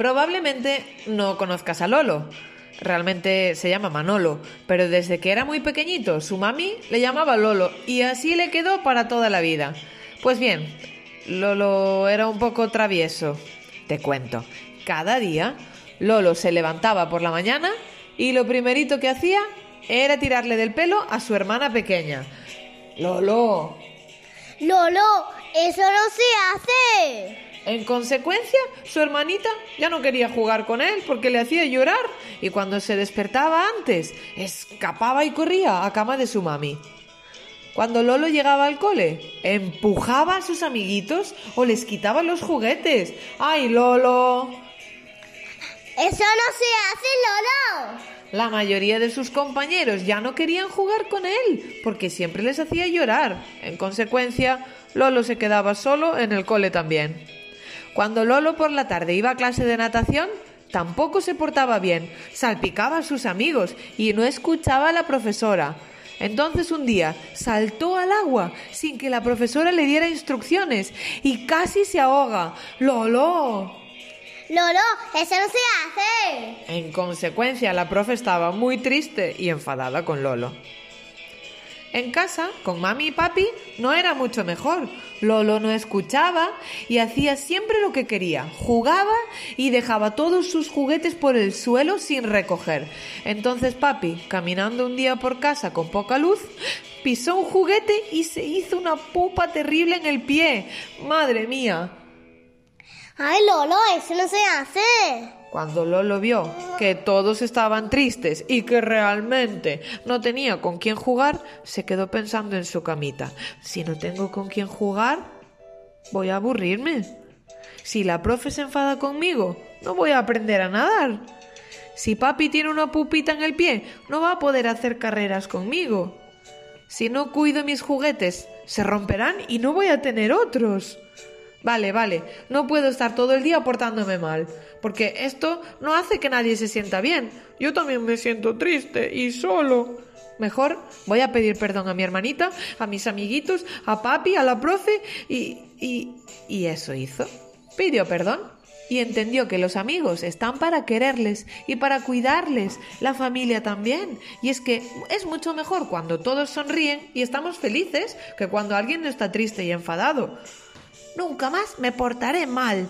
Probablemente no conozcas a Lolo. Realmente se llama Manolo, pero desde que era muy pequeñito su mami le llamaba Lolo y así le quedó para toda la vida. Pues bien, Lolo era un poco travieso. Te cuento, cada día Lolo se levantaba por la mañana y lo primerito que hacía era tirarle del pelo a su hermana pequeña. Lolo. Lolo, eso no se hace. En consecuencia, su hermanita ya no quería jugar con él porque le hacía llorar y cuando se despertaba antes, escapaba y corría a cama de su mami. Cuando Lolo llegaba al cole, empujaba a sus amiguitos o les quitaba los juguetes. ¡Ay, Lolo! Eso no se hace, Lolo. La mayoría de sus compañeros ya no querían jugar con él porque siempre les hacía llorar. En consecuencia, Lolo se quedaba solo en el cole también. Cuando Lolo por la tarde iba a clase de natación, tampoco se portaba bien, salpicaba a sus amigos y no escuchaba a la profesora. Entonces un día saltó al agua sin que la profesora le diera instrucciones y casi se ahoga. ¡Lolo! Lolo, eso no se hace. En consecuencia, la profe estaba muy triste y enfadada con Lolo. En casa, con mami y papi, no era mucho mejor. Lolo no escuchaba y hacía siempre lo que quería. Jugaba y dejaba todos sus juguetes por el suelo sin recoger. Entonces papi, caminando un día por casa con poca luz, pisó un juguete y se hizo una pupa terrible en el pie. Madre mía. Ay, Lolo, eso no se hace. Cuando Lolo vio que todos estaban tristes y que realmente no tenía con quién jugar, se quedó pensando en su camita. Si no tengo con quién jugar, voy a aburrirme. Si la profe se enfada conmigo, no voy a aprender a nadar. Si papi tiene una pupita en el pie, no va a poder hacer carreras conmigo. Si no cuido mis juguetes, se romperán y no voy a tener otros. Vale, vale, no puedo estar todo el día portándome mal, porque esto no hace que nadie se sienta bien. Yo también me siento triste y solo. Mejor voy a pedir perdón a mi hermanita, a mis amiguitos, a papi, a la profe y... y... y eso hizo. Pidió perdón y entendió que los amigos están para quererles y para cuidarles, la familia también. Y es que es mucho mejor cuando todos sonríen y estamos felices que cuando alguien está triste y enfadado. Nunca más me portaré mal.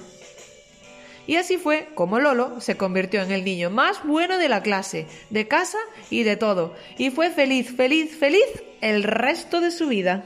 Y así fue como Lolo se convirtió en el niño más bueno de la clase, de casa y de todo. Y fue feliz, feliz, feliz el resto de su vida.